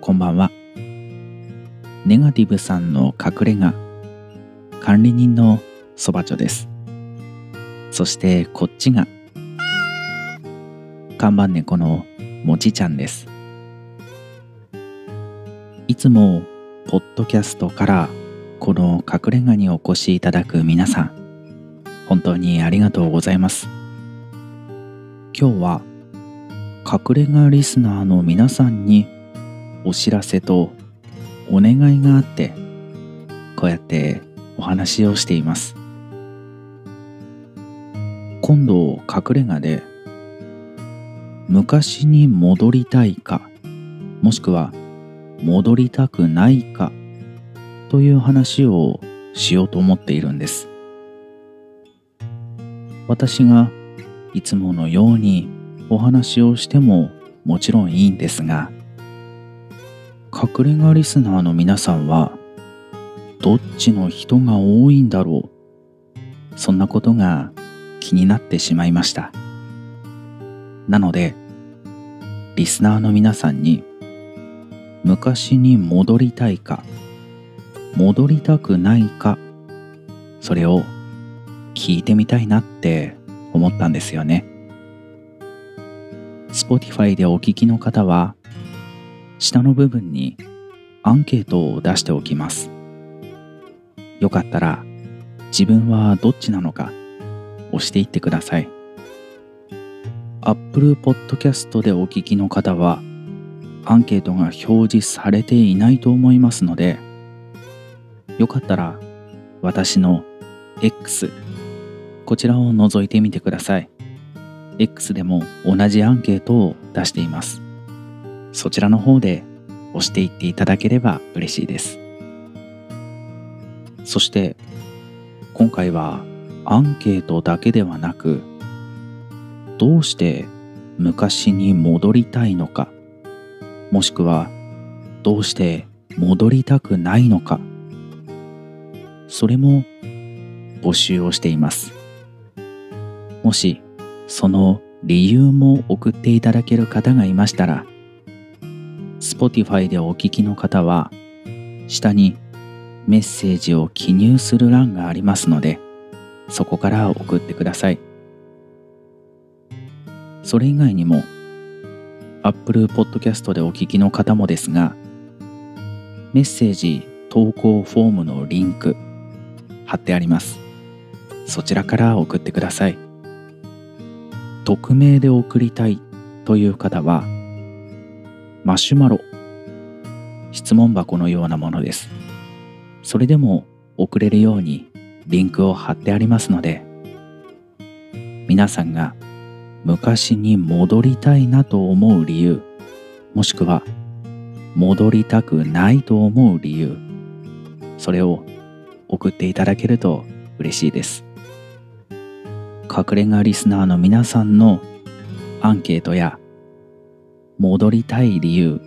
こんばんは。ネガティブさんの隠れ家管理人のそばちょです。そしてこっちが看板猫のもちちゃんです。いつもポッドキャストからこの隠れ家にお越しいただく皆さん本当にありがとうございます。今日は隠れ家リスナーの皆さんにお知らせとお願いがあってこうやってお話をしています。今度隠れ家で昔に戻りたいかもしくは戻りたくないかという話をしようと思っているんです。私がいつものようにお話をしてももちろんいいんですが隠れ家リスナーの皆さんはどっちの人が多いんだろう？そんなことが気になってしまいました。なのでリスナーの皆さんに昔に戻りたいか戻りたくないかそれを聞いてみたいなって思ったんですよね。Spotify でお聞きの方は下の部分にアンケートを出しておきます。よかったら自分はどっちなのか押していってください。Apple Podcast でお聞きの方はアンケートが表示されていないと思いますのでよかったら私の X こちらを覗いてみてください。X でも同じアンケートを出しています。そちらの方で押していっていただければ嬉しいです。そして今回はアンケートだけではなくどうして昔に戻りたいのかもしくはどうして戻りたくないのかそれも募集をしています。もしその理由も送っていただける方がいましたら Spotify でお聞きの方は下にメッセージを記入する欄がありますのでそこから送ってください。それ以外にも Apple Podcast でお聞きの方もですがメッセージ投稿フォームのリンク貼ってあります。そちらから送ってください。匿名で送りたいという方はマシュマロ。質問箱のようなものです。それでも送れるようにリンクを貼ってありますので皆さんが昔に戻りたいなと思う理由もしくは戻りたくないと思う理由それを送っていただけると嬉しいです。隠れ家リスナーの皆さんのアンケートや戻りたい理由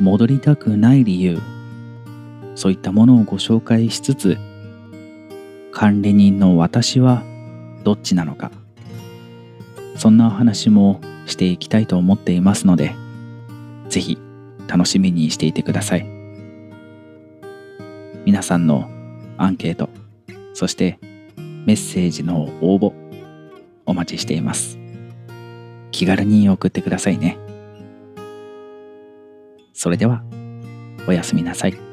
戻りたくない理由そういったものをご紹介しつつ管理人の私はどっちなのかそんなお話もしていきたいと思っていますのでぜひ楽しみにしていてください。皆さんのアンケートそしてメッセージの応募お待ちしています。気軽に送ってくださいね。それではおやすみなさい。